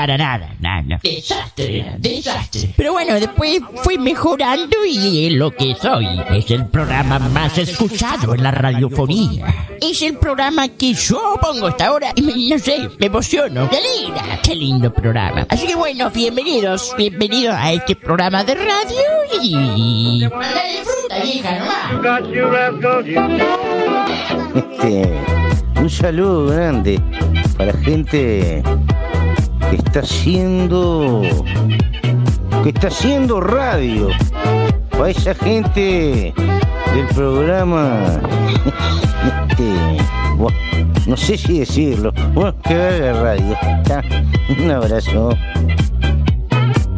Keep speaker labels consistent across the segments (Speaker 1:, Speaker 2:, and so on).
Speaker 1: Para nada, nada. Desastre, desastre. Pero bueno, después fui mejorando y es lo que soy. Es el programa más escuchado en la radiofonía. Es el programa que yo pongo hasta ahora y me, no sé, me emociono. ¡Qué linda! ¡Qué lindo programa! Así que bueno, bienvenidos, bienvenidos a este programa de radio y... Mandale fruta, vieja, nomás.
Speaker 2: Este, un saludo grande para la gente que está haciendo que está haciendo radio para esa gente del programa. Este, no sé si decirlo. Bueno, que haga radio un abrazo.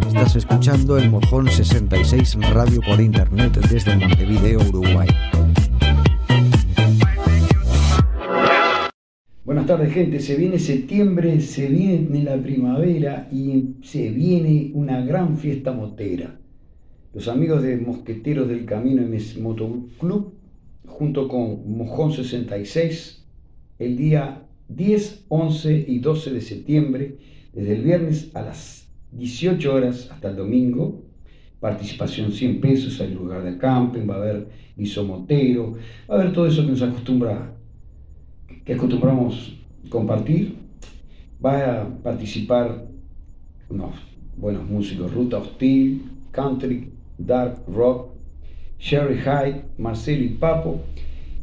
Speaker 3: Estás escuchando el Mojón 66 Radio por Internet desde Montevideo, Uruguay.
Speaker 4: Buenas tardes gente, se viene septiembre, se viene la primavera y se viene una gran fiesta motera. Los amigos de Mosqueteros del Camino MS Moto Club, junto con Mojón 66, el día 10, 11 y 12 de septiembre, desde el viernes a las 18 horas hasta el domingo, participación 100 pesos, hay lugar de camping, va a haber guiso motero, va a haber todo eso que nos acostumbra que acostumbramos compartir. Va a participar unos buenos músicos, Ruta Hostil, Country, Dark Rock, Sherry Hyde, Marcelo y Papo.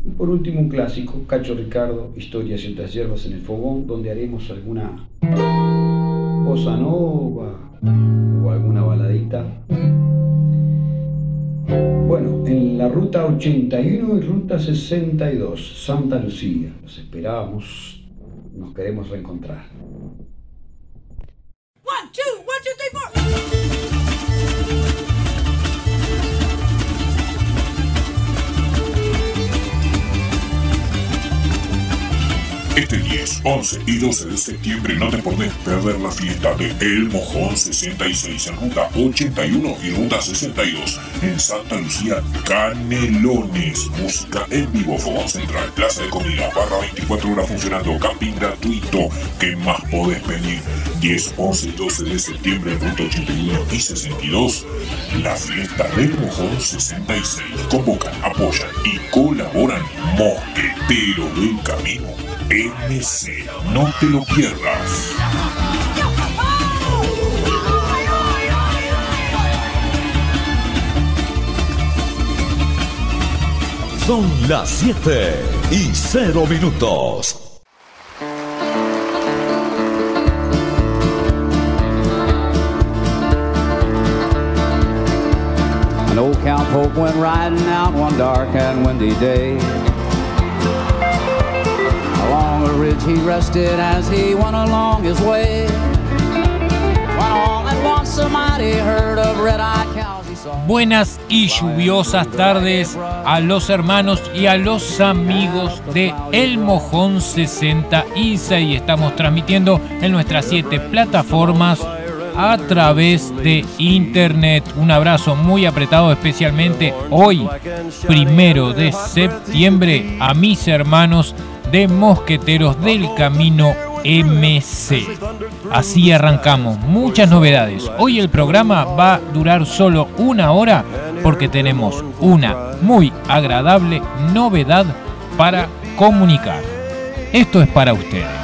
Speaker 4: Y por último un clásico, Cacho Ricardo, Historias y otras hierbas en el fogón, donde haremos alguna bossa nova o alguna baladita. Bueno, en la ruta 81 y ruta 62, Santa Lucía. Los esperamos, nos queremos reencontrar.
Speaker 5: Este 10, 11 y 12 de septiembre no te podés perder la fiesta de El Mojón 66 en ruta 81 y ruta 62 en Santa Lucía, Canelones, música en vivo, fogón central, plaza de comida, barra 24 horas funcionando, camping gratuito, ¿qué más podés pedir? 10, 11 y 12 de septiembre en ruta 81 y 62, la fiesta del Mojón 66. Convocan, apoyan y colaboran Mosquetero del Camino. MC, no te lo pierdas.
Speaker 6: Son las 7 y 0 minutos.
Speaker 7: An old cowpoke went riding out one dark and windy day. Along a ridge he rested as he went along his way. When all at once a mighty herd of red-eyed cows he saw.
Speaker 8: Buenas y lluviosas tardes a los hermanos y a los amigos de El Mojón 66. Estamos transmitiendo en nuestras siete plataformas a través de internet. Un abrazo muy apretado, especialmente hoy, primero de septiembre, a mis hermanos de Mosqueteros del Camino MC. Así arrancamos, muchas novedades. Hoy el programa va a durar solo una hora porque tenemos una muy agradable novedad para comunicar. Esto es para ustedes.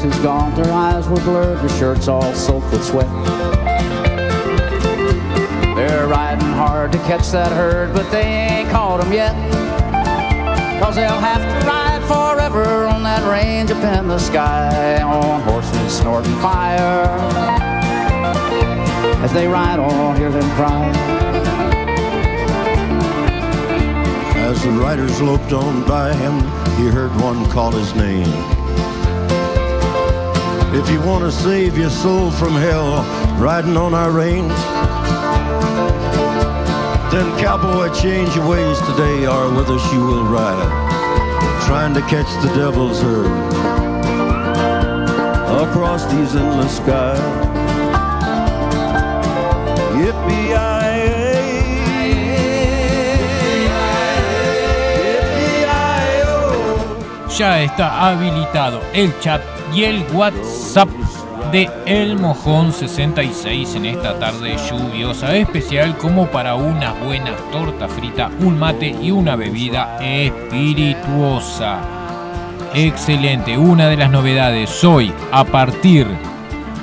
Speaker 7: Their faces gaunt, their eyes were blurred, their shirts all soaked with sweat. They're riding hard to catch that herd, but they ain't caught 'em yet. Cause they'll have to ride forever on that range up in the sky on horses snorting fire. As they ride on, hear them cry.
Speaker 9: As the riders loped on by him, he heard one call his name. If you want to save your soul from hell, riding on our range, then cowboy, change your ways today, or with us you will ride, trying to catch the devil's herd across these endless skies.
Speaker 8: Ya está habilitado el chat y el WhatsApp de El Mojón 66 en esta tarde lluviosa especial como para una buena torta frita, un mate y una bebida espirituosa. Excelente, una de las novedades hoy a partir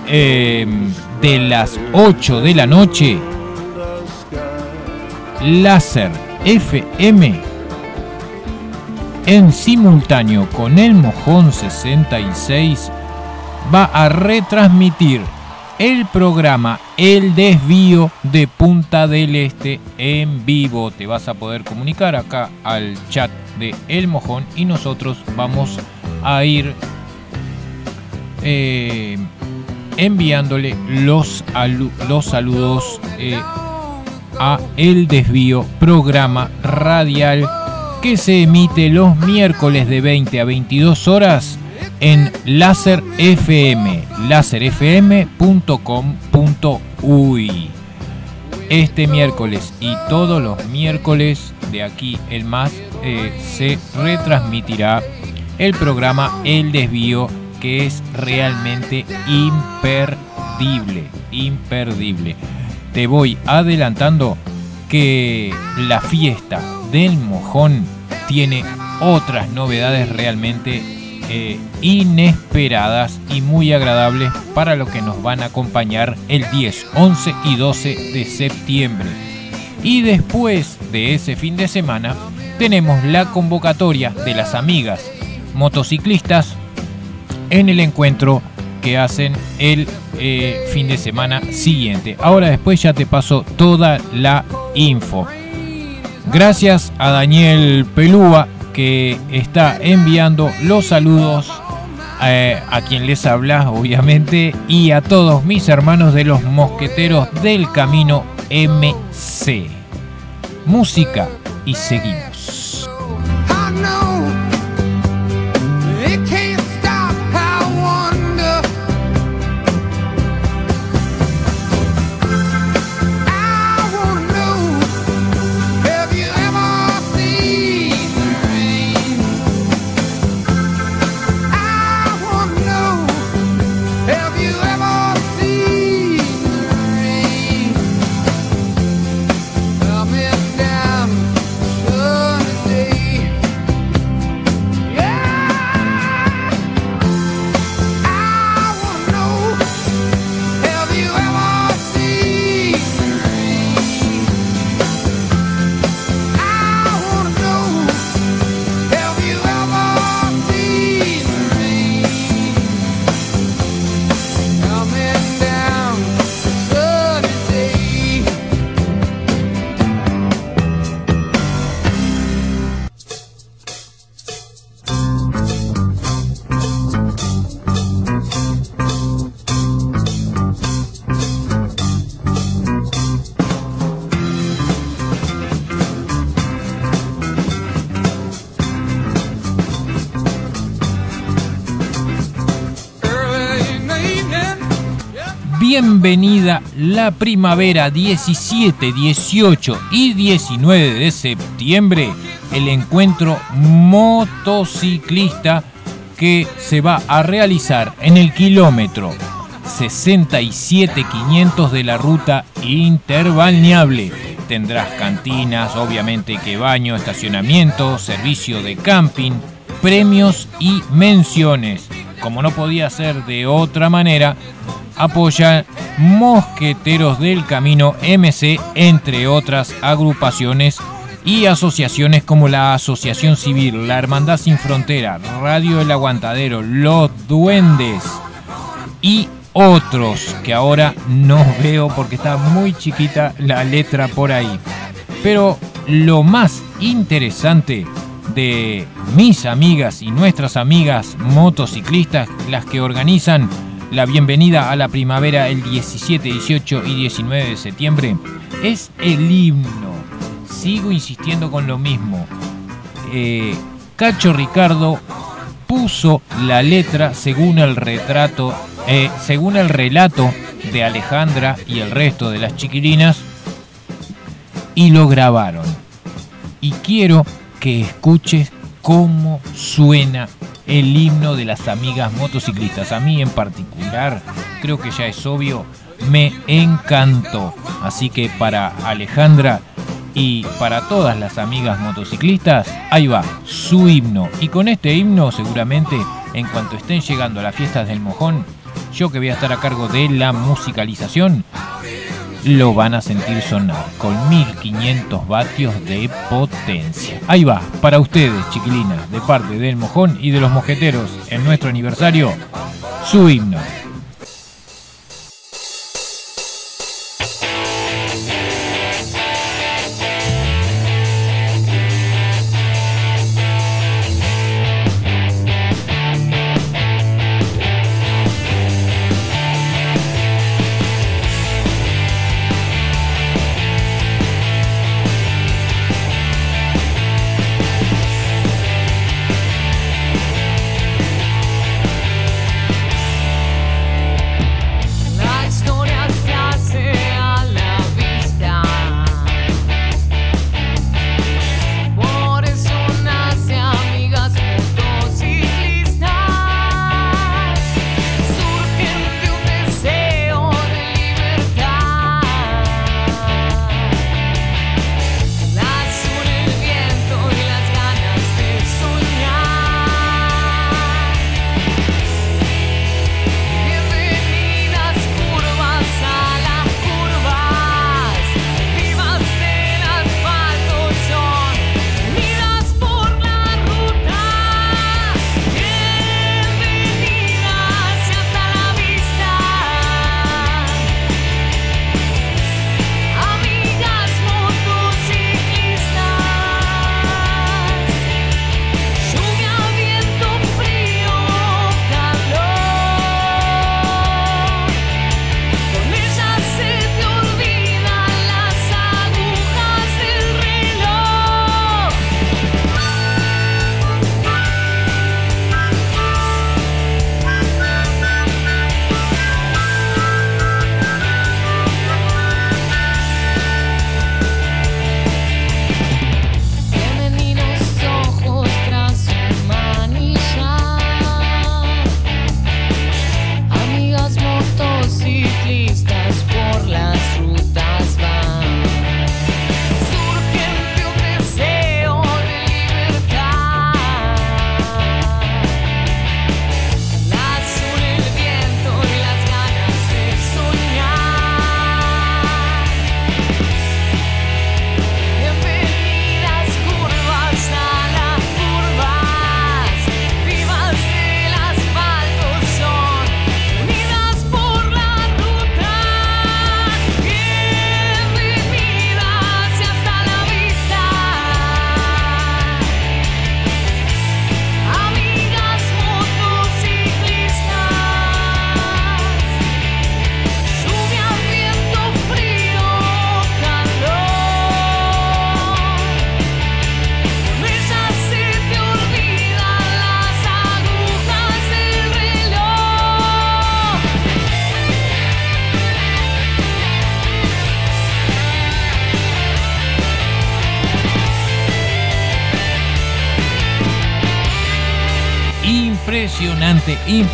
Speaker 8: eh, de las 8 de la noche, Láser FM en simultáneo con el Mojón 66 va a retransmitir el programa El Desvío de Punta del Este en vivo. Te vas a poder comunicar acá al chat de El Mojón y nosotros vamos a ir eh, enviándole los, los saludos eh, a El Desvío, programa radial que se emite los miércoles de 20 a 22 horas en Láser FM, láserfm.com.uy. Este miércoles y todos los miércoles de aquí el más eh, se retransmitirá el programa El Desvío que es realmente imperdible, imperdible. Te voy adelantando que la fiesta del mojón tiene otras novedades realmente eh, inesperadas y muy agradables para los que nos van a acompañar el 10, 11 y 12 de septiembre. Y después de ese fin de semana tenemos la convocatoria de las amigas motociclistas en el encuentro que hacen el eh, fin de semana siguiente. Ahora después ya te paso toda la info. Gracias a Daniel Pelúa que está enviando los saludos eh, a quien les habla, obviamente, y a todos mis hermanos de los mosqueteros del camino MC. Música y seguimos. Bienvenida la primavera 17, 18 y 19 de septiembre, el encuentro motociclista que se va a realizar en el kilómetro 67500 de la ruta interbalneable. Tendrás cantinas, obviamente que baño, estacionamiento, servicio de camping, premios y menciones. Como no podía ser de otra manera, apoya Mosqueteros del Camino MC, entre otras agrupaciones y asociaciones como la Asociación Civil, la Hermandad Sin Frontera, Radio El Aguantadero, Los Duendes y otros que ahora no veo porque está muy chiquita la letra por ahí. Pero lo más interesante de mis amigas y nuestras amigas motociclistas, las que organizan la bienvenida a la primavera el 17, 18 y 19 de septiembre, es el himno. Sigo insistiendo con lo mismo. Eh, Cacho Ricardo puso la letra según el retrato, eh, según el relato de Alejandra y el resto de las chiquilinas y lo grabaron. Y quiero que escuches cómo suena el himno de las amigas motociclistas. A mí en particular, creo que ya es obvio, me encantó. Así que para Alejandra y para todas las amigas motociclistas, ahí va, su himno. Y con este himno seguramente, en cuanto estén llegando a las fiestas del mojón, yo que voy a estar a cargo de la musicalización, lo van a sentir sonar con 1500 vatios de potencia. Ahí va, para ustedes, chiquilinas, de parte del mojón y de los mojeteros en nuestro aniversario, su himno.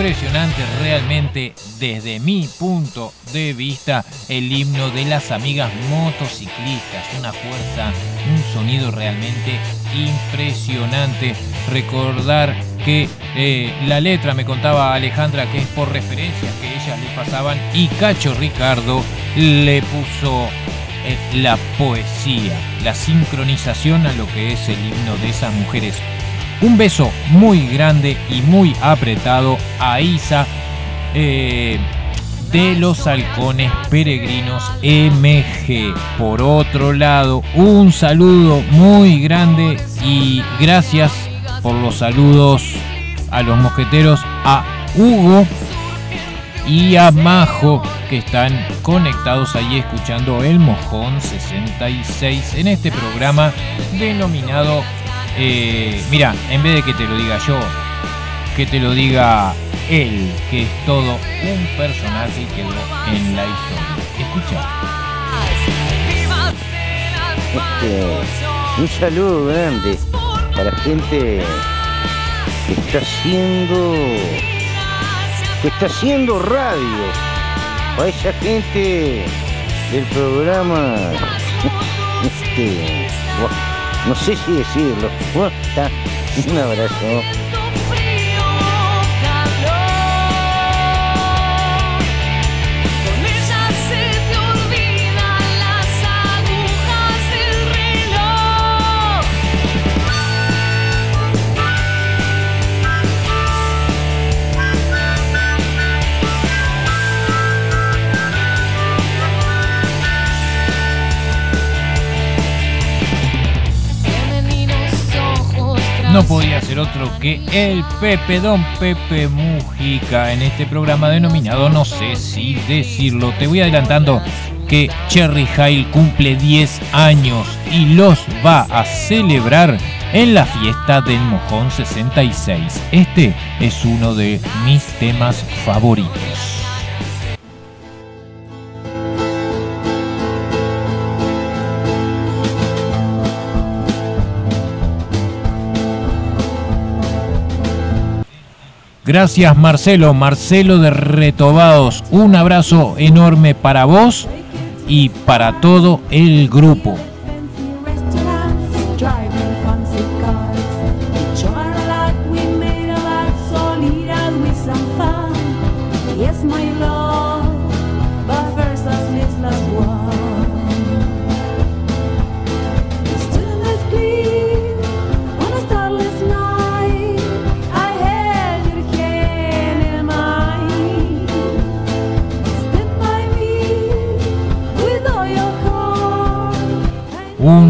Speaker 8: Impresionante, realmente desde mi punto de vista el himno de las amigas motociclistas. Una fuerza, un sonido realmente impresionante. Recordar que eh, la letra me contaba Alejandra que es por referencias que ellas le pasaban y Cacho Ricardo le puso eh, la poesía, la sincronización a lo que es el himno de esas mujeres. Un beso muy grande y muy apretado a Isa eh, de los halcones peregrinos MG. Por otro lado, un saludo muy grande y gracias por los saludos a los mosqueteros, a Hugo y a Majo que están conectados ahí escuchando el Mojón 66 en este programa denominado, eh, mira, en vez de que te lo diga yo, que te lo diga él, que es todo un personaje y quedó en la historia. Escucha.
Speaker 2: Este, un saludo grande para gente que está haciendo que está haciendo radio para esa gente del programa este, no sé si decirlo. Un abrazo
Speaker 8: no podía ser otro que el Pepe, Don Pepe Mujica, en este programa denominado No sé si decirlo. Te voy adelantando que Cherry Hale cumple 10 años y los va a celebrar en la fiesta del Mojón 66. Este es uno de mis temas favoritos. Gracias Marcelo, Marcelo de Retobados. Un abrazo enorme para vos y para todo el grupo.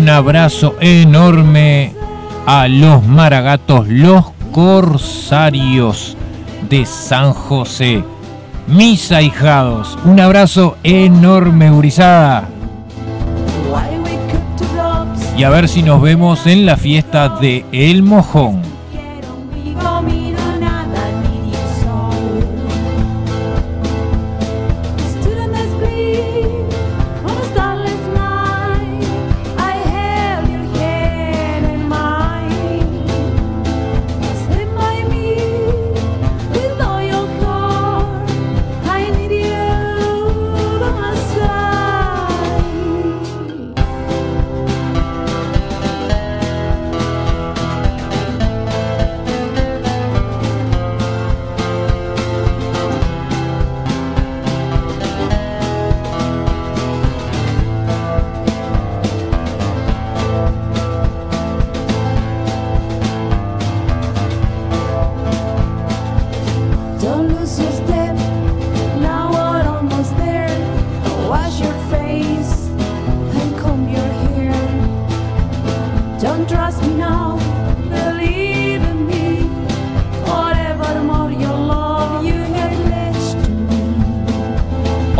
Speaker 8: Un abrazo enorme a los maragatos, los corsarios de San José. Mis ahijados, un abrazo enorme, gurizada. Y a ver si nos vemos en la fiesta de El Mojón.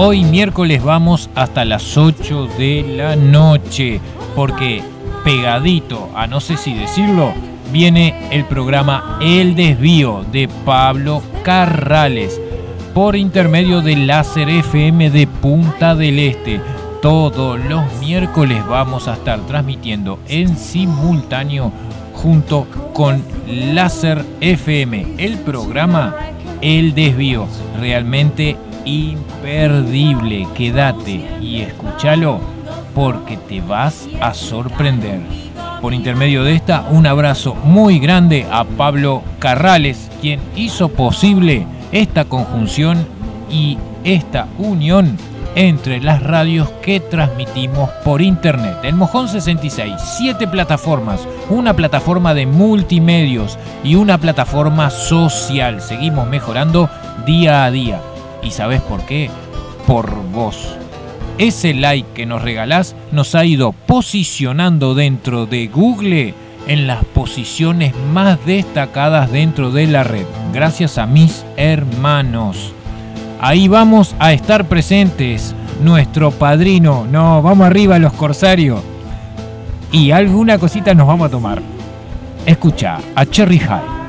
Speaker 8: Hoy miércoles vamos hasta las 8 de la noche, porque pegadito, a no sé si decirlo, viene el programa El Desvío de Pablo Carrales por intermedio de Láser FM de Punta del Este. Todos los miércoles vamos a estar transmitiendo en simultáneo junto con Láser FM el programa El Desvío. Realmente imperdible. Quédate y escúchalo porque te vas a sorprender. Por intermedio de esta, un abrazo muy grande a Pablo Carrales, quien hizo posible esta conjunción y esta unión entre las radios que transmitimos por internet. El Mojón 66, siete plataformas, una plataforma de multimedios y una plataforma social. Seguimos mejorando día a día. ¿Y sabes por qué? Por vos. Ese like que nos regalás nos ha ido posicionando dentro de Google en las posiciones más destacadas dentro de la red, gracias a mis hermanos. Ahí vamos a estar presentes, nuestro padrino, no, vamos arriba los corsarios. Y alguna cosita nos vamos a tomar. Escucha a Cherry High.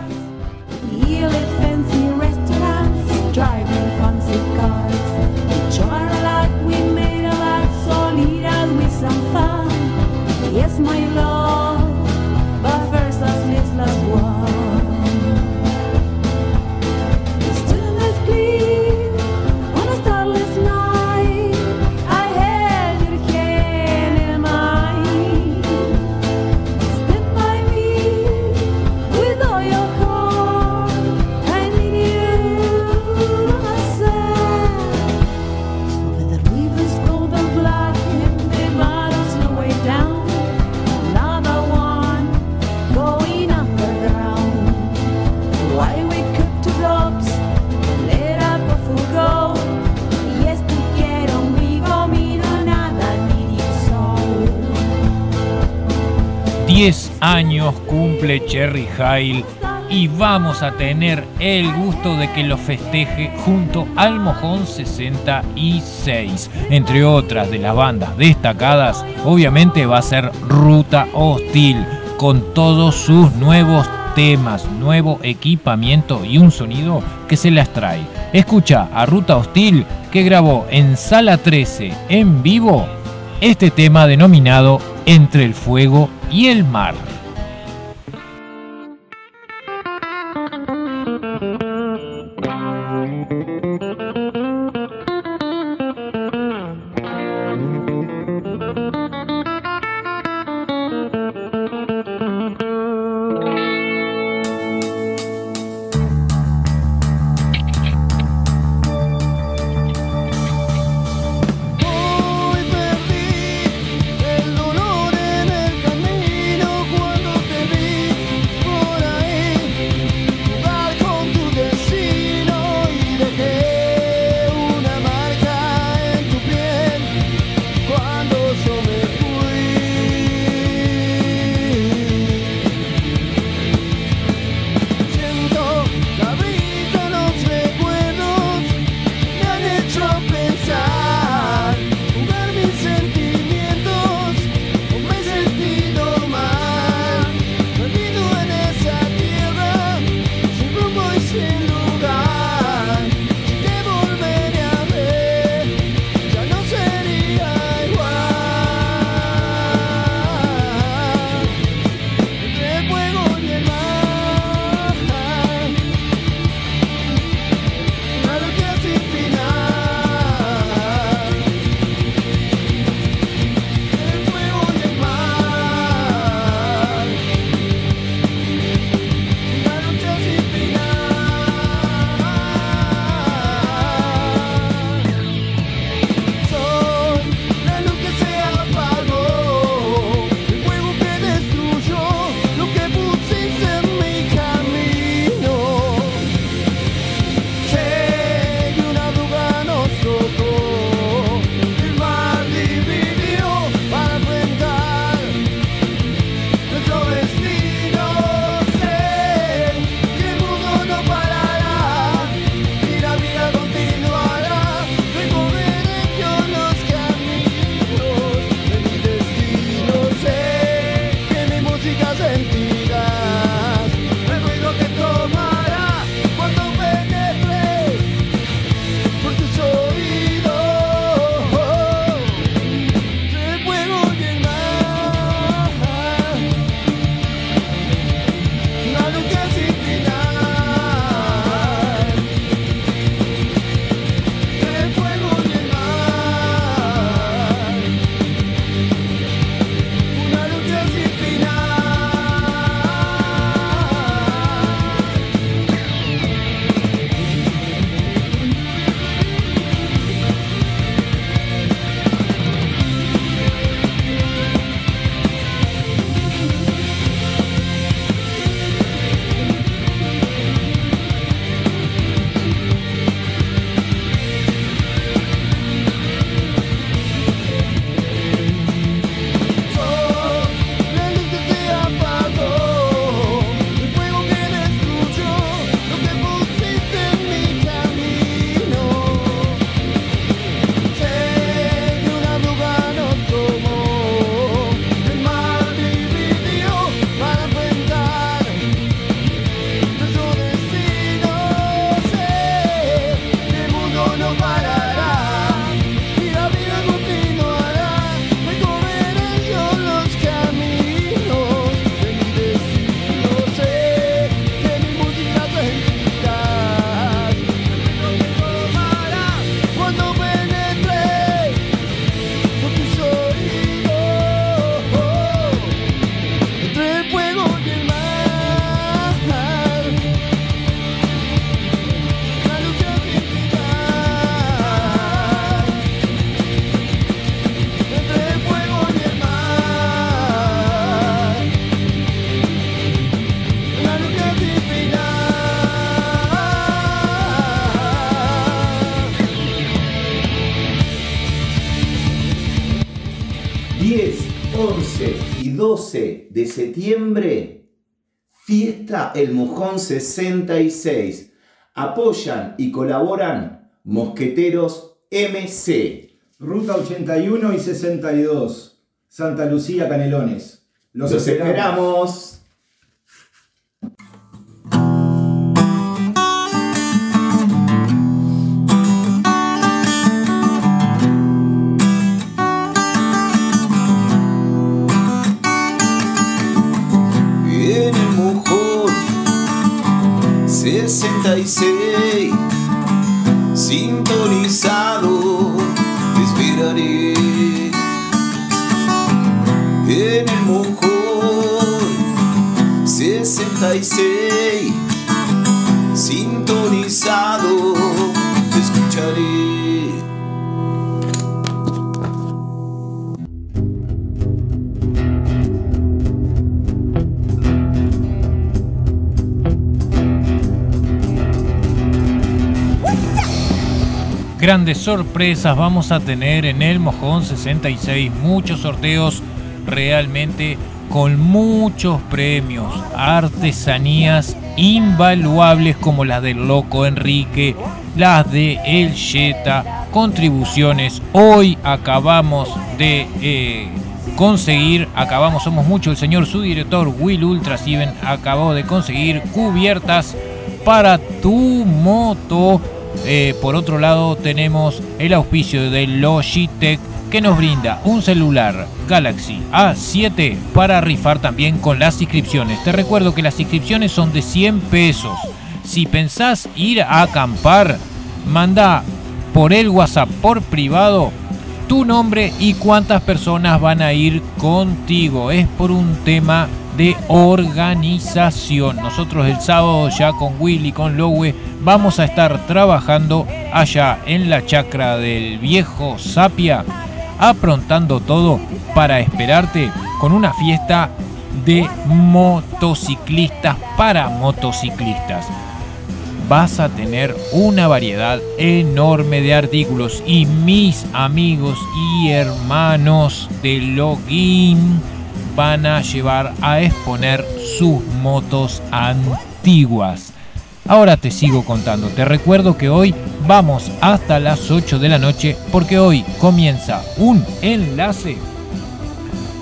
Speaker 8: Años cumple Cherry Hale y vamos a tener el gusto de que lo festeje junto al Mojón 66. Entre otras de las bandas destacadas, obviamente va a ser Ruta Hostil, con todos sus nuevos temas, nuevo equipamiento y un sonido que se las trae. Escucha a Ruta Hostil que grabó en Sala 13 en vivo este tema denominado Entre el Fuego y el Mar.
Speaker 10: 12 de septiembre, fiesta El Mojón 66. Apoyan y colaboran Mosqueteros MC.
Speaker 11: Ruta 81 y 62. Santa Lucía, Canelones. Los,
Speaker 10: Los esperamos.
Speaker 12: 66 sintonizado te esperaré en el mojón 66
Speaker 8: Grandes sorpresas vamos a tener en el Mojón 66. Muchos sorteos realmente con muchos premios. Artesanías invaluables como las del Loco Enrique, las de El Jetta, contribuciones. Hoy acabamos de eh, conseguir, acabamos, somos muchos, el señor su director Will Ultra Steven acabó de conseguir cubiertas para tu moto. Eh, por otro lado tenemos el auspicio de Logitech que nos brinda un celular Galaxy A7 para rifar también con las inscripciones. Te recuerdo que las inscripciones son de 100 pesos. Si pensás ir a acampar, manda por el WhatsApp por privado tu nombre y cuántas personas van a ir contigo. Es por un tema de organización. Nosotros el sábado ya con Willy, con Lowe, vamos a estar trabajando allá en la chacra del viejo Sapia, aprontando todo para esperarte con una fiesta de motociclistas para motociclistas. Vas a tener una variedad enorme de artículos y mis amigos y hermanos de login van a llevar a exponer sus motos antiguas. Ahora te sigo contando. Te recuerdo que hoy vamos hasta las 8 de la noche porque hoy comienza un enlace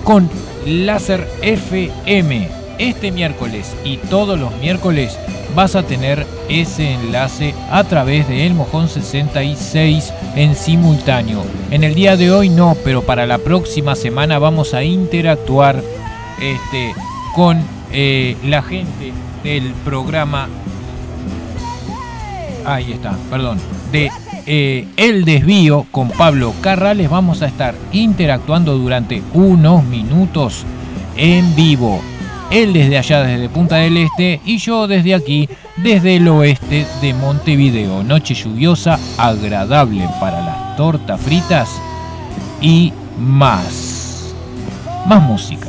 Speaker 8: con Láser FM. Este miércoles y todos los miércoles vas a tener ese enlace a través de El Mojón 66 en simultáneo. En el día de hoy no, pero para la próxima semana vamos a interactuar este, con eh, la gente del programa. Ahí está, perdón. De eh, El Desvío con Pablo Carrales. Vamos a estar interactuando durante unos minutos en vivo. Él desde allá, desde Punta del Este, y yo desde aquí, desde el oeste de Montevideo. Noche lluviosa, agradable para las tortas fritas y más. Más música.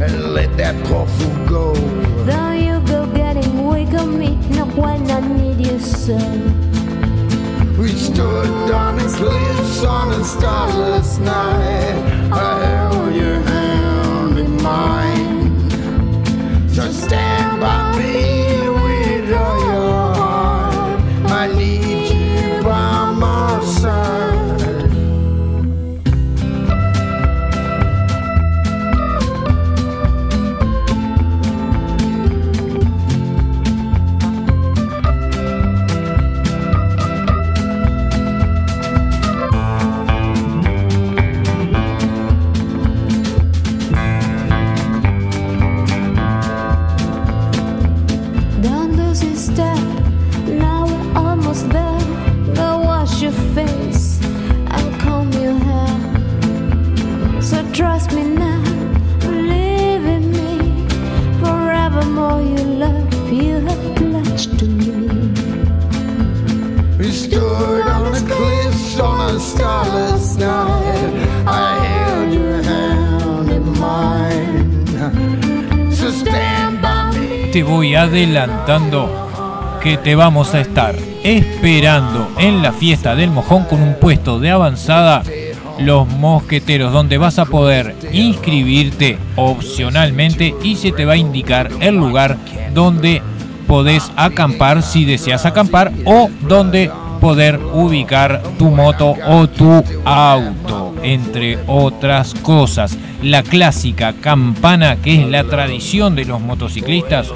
Speaker 13: and let that poor fool go?
Speaker 14: Though you go getting weak of me now when I need you so.
Speaker 13: We stood on a cliff on a starless night. I held your hand in mine. So stand by me
Speaker 8: Te voy adelantando que te vamos a estar esperando en la fiesta del mojón con un puesto de avanzada los mosqueteros donde vas a poder inscribirte opcionalmente y se te va a indicar el lugar donde podés acampar si deseas acampar o donde poder ubicar tu moto o tu auto, entre otras cosas. La clásica campana que es la tradición de los motociclistas,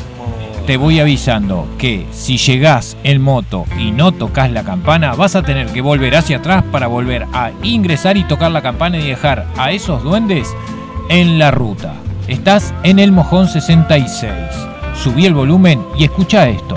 Speaker 8: te voy avisando que si llegás en moto y no tocas la campana, vas a tener que volver hacia atrás para volver a ingresar y tocar la campana y dejar a esos duendes en la ruta. Estás en el Mojón 66. Subí el volumen y escucha esto.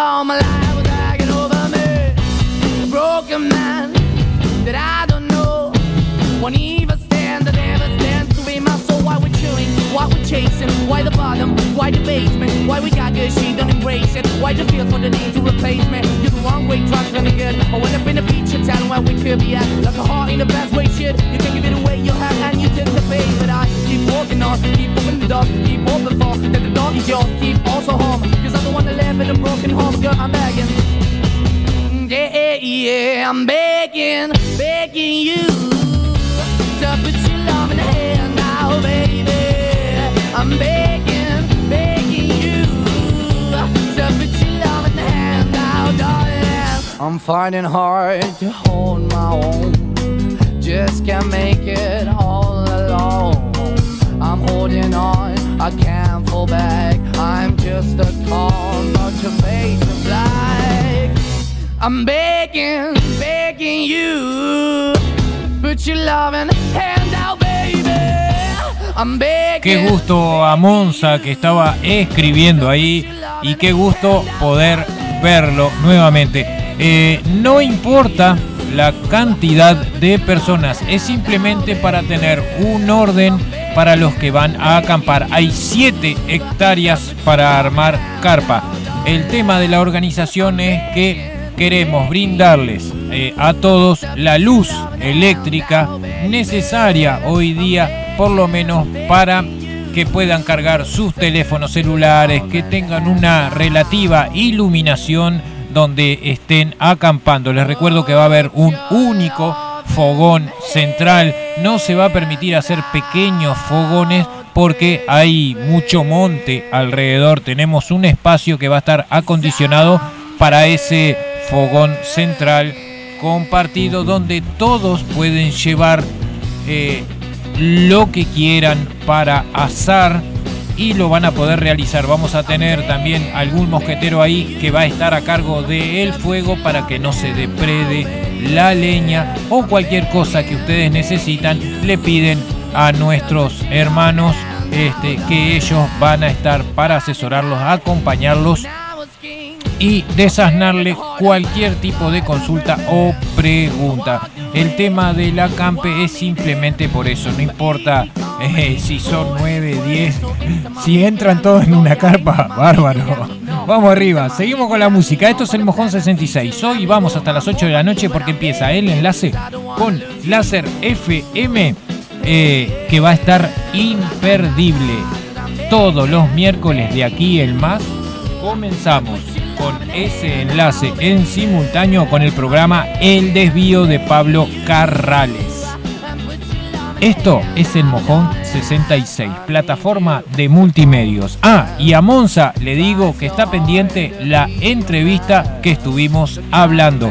Speaker 7: All my life was hanging over me. A broken man that I don't know. Won't even stand, I never stand to be my soul. Why we're chewing, why we're chasing, why the bottom, why the basement, why we got good, she don't embrace it. Why the feel for the need to replace me? You're the wrong way, trying to good. I went up in a feature town where we could be at. Like a heart in the best way, shit. You can give it away, you have, and you took the pay. Walking on, keep opening the door, keep open for that the door is yours, keep also home. Cause I'm the one that live in a broken home, girl, I'm begging. Yeah, yeah, I'm begging, begging you to put your love in the hand now, baby. I'm begging, begging you to put your love in the hand now, darling. I'm finding hard to hold my own. Just can't make it I can't fall back. I'm just a call, not your face of black. I'm begging, begging you. Put your loving hand out, baby. I'm begging.
Speaker 8: Qué gusto a Monza que estaba escribiendo ahí y qué gusto poder verlo nuevamente. Eh, no importa la cantidad de personas. Es simplemente para tener un orden para los que van a acampar. Hay 7 hectáreas para armar carpa. El tema de la organización es que queremos brindarles eh, a todos la luz eléctrica necesaria hoy día, por lo menos para que puedan cargar sus teléfonos celulares, que tengan una relativa iluminación donde estén acampando. Les recuerdo que va a haber un único fogón central. No se va a permitir hacer pequeños fogones porque hay mucho monte alrededor. Tenemos un espacio que va a estar acondicionado para ese fogón central compartido donde todos pueden llevar eh, lo que quieran para asar y lo van a poder realizar. Vamos a tener también algún mosquetero ahí que va a estar a cargo del fuego para que no se deprede la leña o cualquier cosa que ustedes necesitan. Le piden a nuestros hermanos este, que ellos van a estar para asesorarlos, acompañarlos y desasnarle cualquier tipo de consulta o pregunta. El tema del acampe es simplemente por eso, no importa eh, si son 9, 10, si entran todos en una carpa, bárbaro. Vamos arriba, seguimos con la música. Esto es el Mojón 66. Hoy vamos hasta las 8 de la noche porque empieza el enlace con Láser FM eh, que va a estar imperdible. Todos los miércoles de aquí el más comenzamos con ese enlace en simultáneo con el programa El desvío de Pablo Carrales. Esto es el Mojón 66, plataforma de multimedios. Ah, y a Monza le digo que está pendiente la entrevista que estuvimos hablando.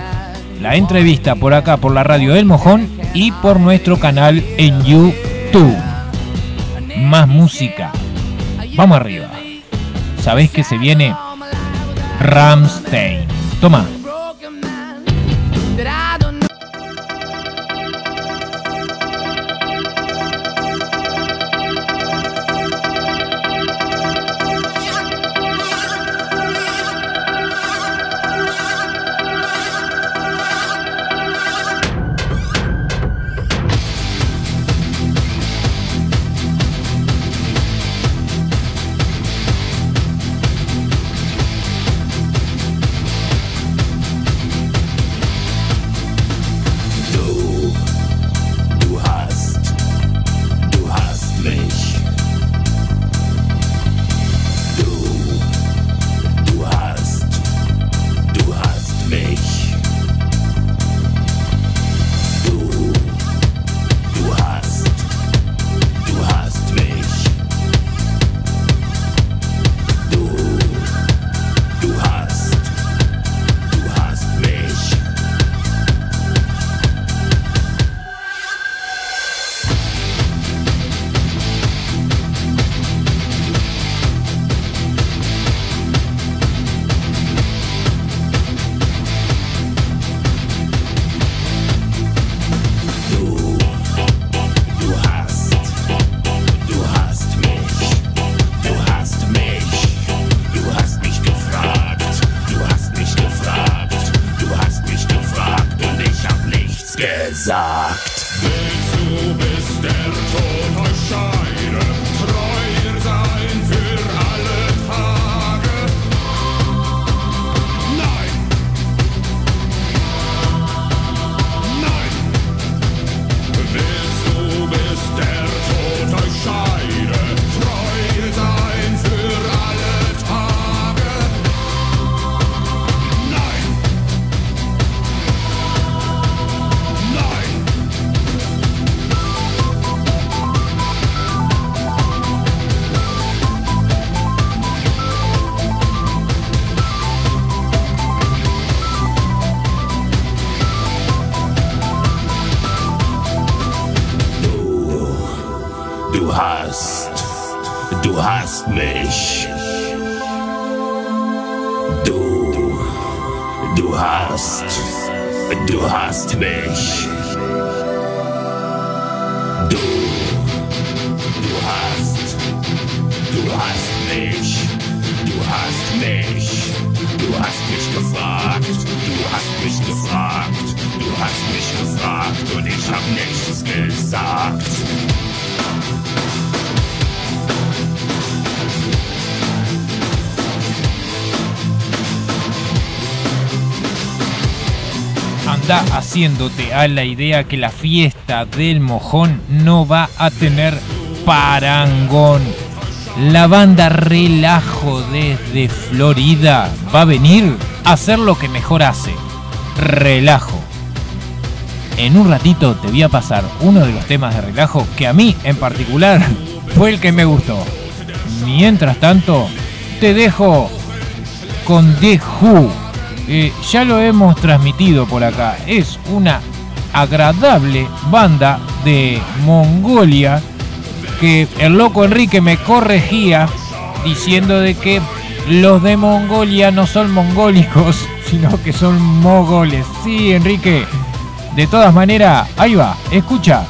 Speaker 8: La entrevista por acá, por la radio del Mojón y por nuestro canal en YouTube. Más música. Vamos arriba. ¿Sabés que se viene? Ramstein. Toma.
Speaker 12: Gesagt.
Speaker 15: A la idea que la fiesta del mojón no va a tener parangón. La banda Relajo desde Florida va a venir a hacer lo que mejor hace. Relajo. En un ratito te voy a pasar uno de los temas de relajo que a mí en particular fue el que me gustó. Mientras tanto, te dejo con The Who. Eh, ya lo hemos transmitido por acá. Es una agradable banda de Mongolia que el loco Enrique me corregía diciendo de que los de Mongolia no son mongólicos, sino que son mogoles. Sí, Enrique. De todas maneras, ahí va, escucha.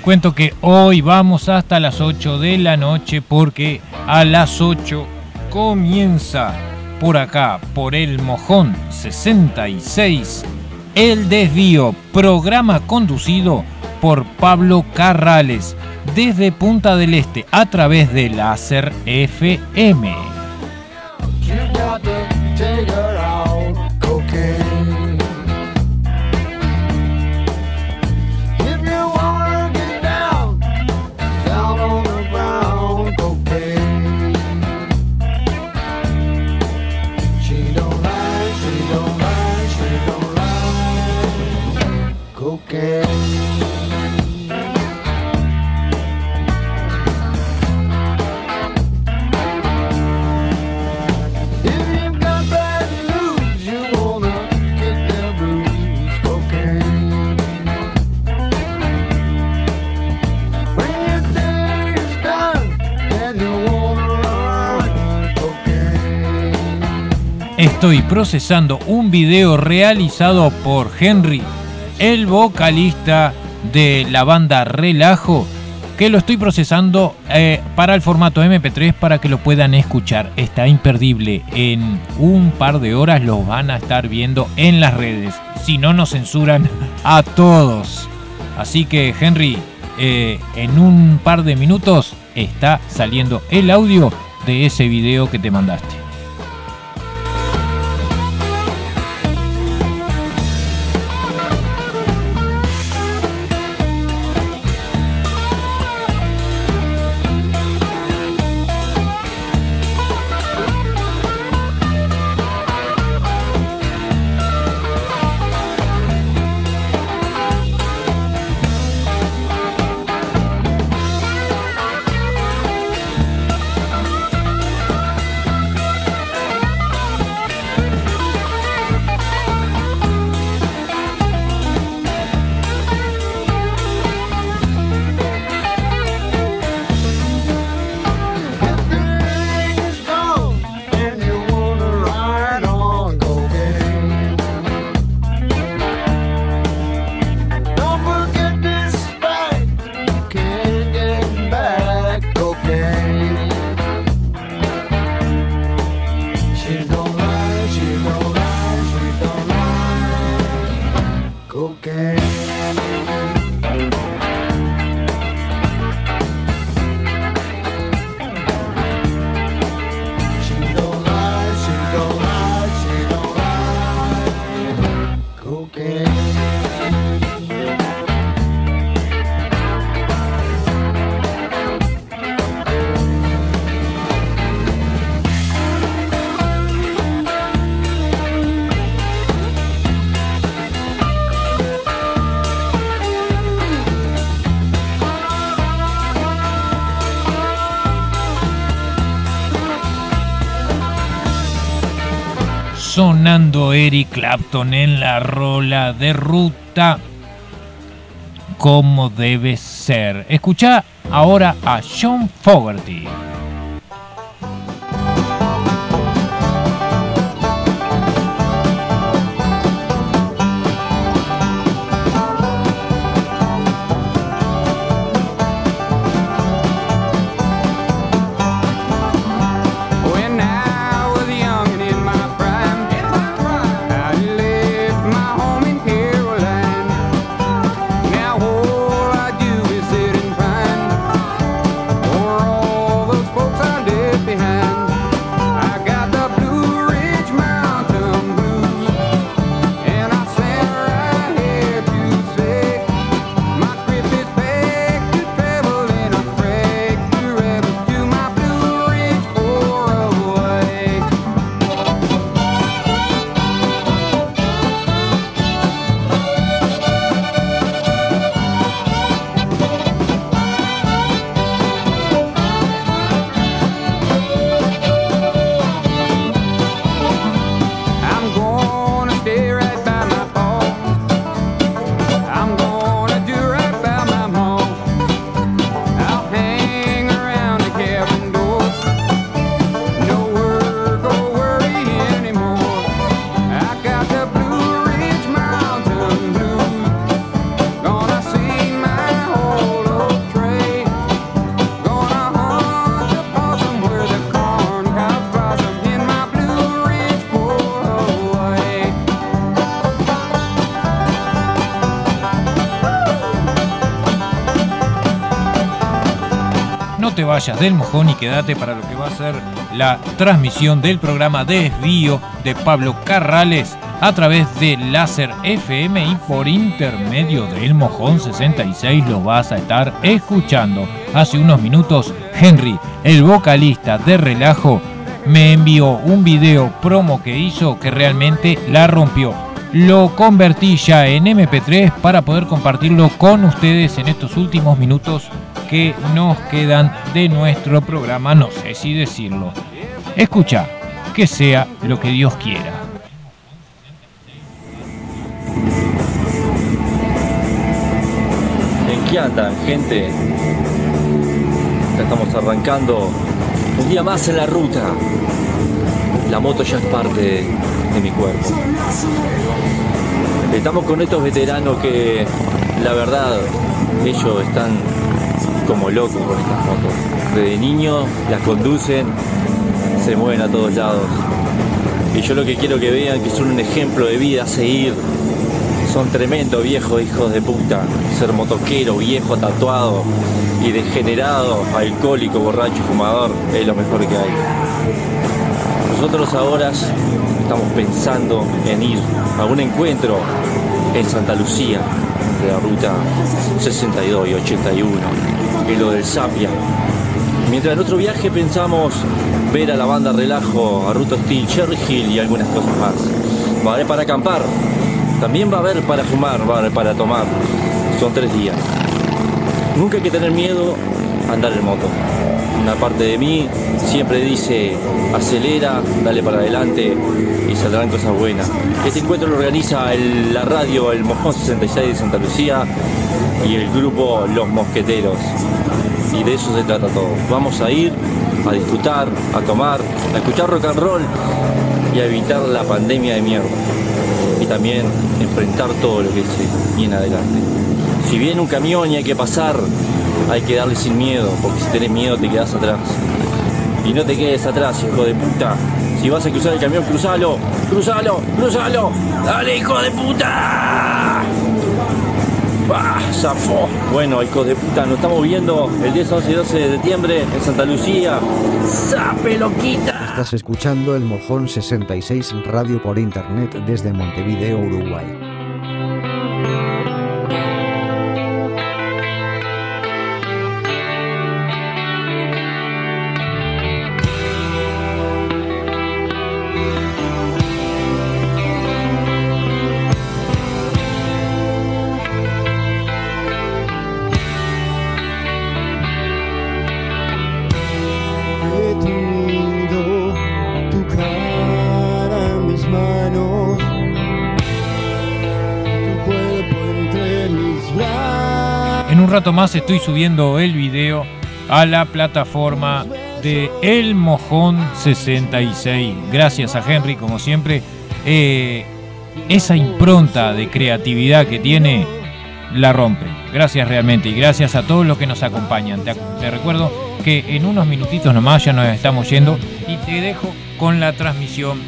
Speaker 8: Cuento que hoy vamos hasta las 8 de la noche porque a las 8 comienza por acá, por el Mojón 66, El Desvío, programa conducido por Pablo Carrales desde Punta del Este a través de Láser FM. Estoy procesando un video realizado por Henry, el vocalista de la banda Relajo, que lo estoy procesando eh, para el formato MP3 para que lo puedan escuchar. Está imperdible. En un par de horas lo van a estar viendo en las redes. Si no, nos censuran a todos. Así que, Henry, eh, en un par de minutos está saliendo el audio de ese video que te mandaste. Eric Clapton en la rola de ruta como debe ser. Escucha ahora a John Fogerty. Te vayas del mojón y quédate para lo que va a ser la transmisión del programa Desvío de Pablo Carrales a través de Láser FM y por intermedio del Mojón 66 lo vas a estar escuchando. Hace unos minutos, Henry, el vocalista de Relajo, me envió un video promo que hizo que realmente la rompió. Lo convertí ya en MP3 para poder compartirlo con ustedes en estos últimos minutos que nos quedan de nuestro programa, no sé si decirlo. Escucha, que sea lo que Dios quiera.
Speaker 16: ¿En qué andan, gente? Ya estamos arrancando un día más en la ruta. La moto ya es parte de, mi cuerpo. Estamos con estos veteranos que, la verdad, ellos están como locos con estas motos. Desde niños las conducen, se mueven a todos lados. Y yo lo que quiero que vean que son un ejemplo de vida a seguir. Son tremendos viejos hijos de puta. Ser motoquero, viejo, tatuado y degenerado, alcohólico, borracho, fumador, es lo mejor que hay. Nosotros ahora estamos pensando en ir a un encuentro en Santa Lucía, de la ruta 62 y 81, en lo del Sapia. Mientras en otro viaje pensamos ver a la banda Relajo, a Ruta Steel, Cherry Hill y algunas cosas más. Va a haber para acampar, también va a haber para fumar, va a haber para tomar. Son tres días. Nunca hay que tener miedo a andar en moto. Una parte de mí siempre dice acelera, dale para adelante y saldrán cosas buenas. Este encuentro lo organiza la radio El Mojón 66 de Santa Lucía y el grupo Los Mosqueteros. Y de eso se trata todo. Vamos a ir a disfrutar, a tomar, a escuchar rock and roll y a evitar la pandemia de mierda. Y también enfrentar todo lo que se viene adelante. Si viene un camión y hay que pasar, hay que darle sin miedo, porque si tenés miedo te quedás atrás. Y no te quedes atrás, hijo de puta. Si vas a cruzar el camión, cruzalo, cruzalo, cruzalo. Dale, hijo de puta. ¡Bah! ¡Zafó! Bueno, hijos de puta, nos estamos viendo el 10, 11 y 12 de septiembre en Santa Lucía. ¡Sape, loquita!
Speaker 3: Estás escuchando el Mojón 66 Radio por Internet desde Montevideo, Uruguay.
Speaker 8: Más estoy subiendo el video a la plataforma de El Mojón 66. Gracias a Henry, como siempre. Eh, esa impronta de creatividad que tiene la rompe. Gracias realmente y gracias a todos los que nos acompañan. Te, te recuerdo que en unos minutitos nomás ya nos estamos yendo y te dejo con la transmisión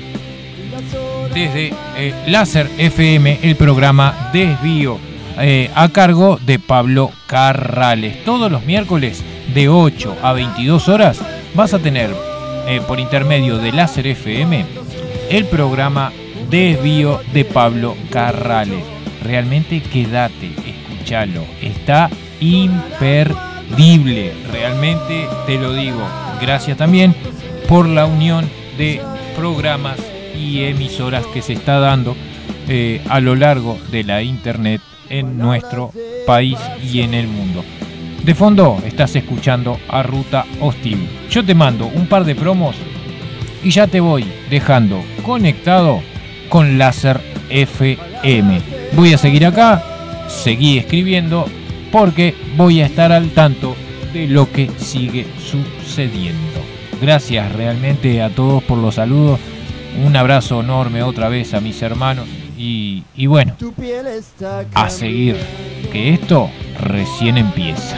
Speaker 8: desde eh, Láser FM, el programa Desvío, eh, a cargo de Pablo Carrales. Todos los miércoles de 8 a 22 horas vas a tener eh, por intermedio de Láser FM el programa Desvío de Pablo Carrales. Realmente quédate, escúchalo. Está imperdible. Realmente te lo digo. Gracias también por la unión de programas y emisoras que se está dando eh, a lo largo de la internet en nuestro país y en el mundo. De fondo estás escuchando a Ruta Hostil. Yo te mando un par de promos y ya te voy dejando conectado con Láser FM. Voy a seguir acá, seguí escribiendo porque voy a estar al tanto de lo que sigue sucediendo. Gracias realmente a todos por los saludos. Un abrazo enorme otra vez a mis hermanos y, y bueno, a seguir, que esto recién empieza.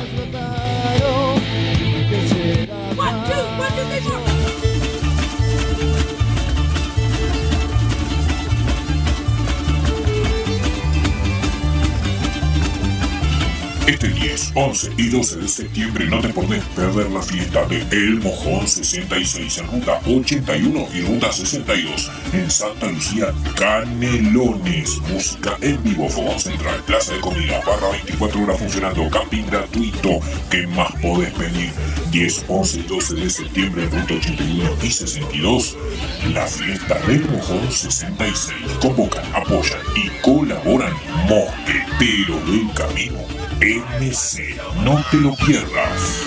Speaker 5: Este 10, 11 y 12 de septiembre no te podés perder la fiesta de El Mojón 66 en ruta 81 y ruta 62 en Santa Lucía, Canelones. Música en vivo, fogón central, plaza de comida, barra 24 horas funcionando, camping gratuito. ¿Qué más podés pedir? 10, 11 y 12 de septiembre en ruta 81 y 62. La fiesta del Mojón 66. Convocan, apoyan y colaboran Mosquetero del Camino MC. No te lo pierdas.